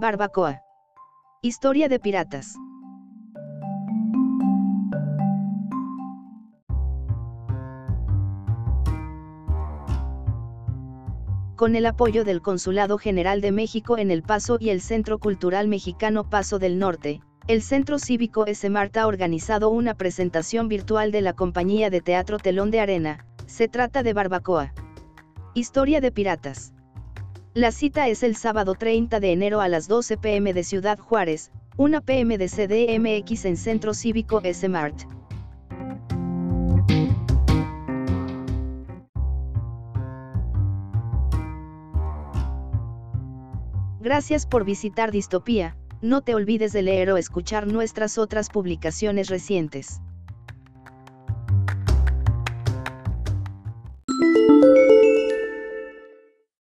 Barbacoa. Historia de piratas. Con el apoyo del Consulado General de México en El Paso y el Centro Cultural Mexicano Paso del Norte, el Centro Cívico S-Mart ha organizado una presentación virtual de la compañía de teatro Telón de Arena, se trata de Barbacoa. Historia de piratas. La cita es el sábado 30 de enero a las 12 pm de Ciudad Juárez, 1 pm de CDMX en Centro Cívico S-Mart. Gracias por visitar Distopía, no te olvides de leer o escuchar nuestras otras publicaciones recientes.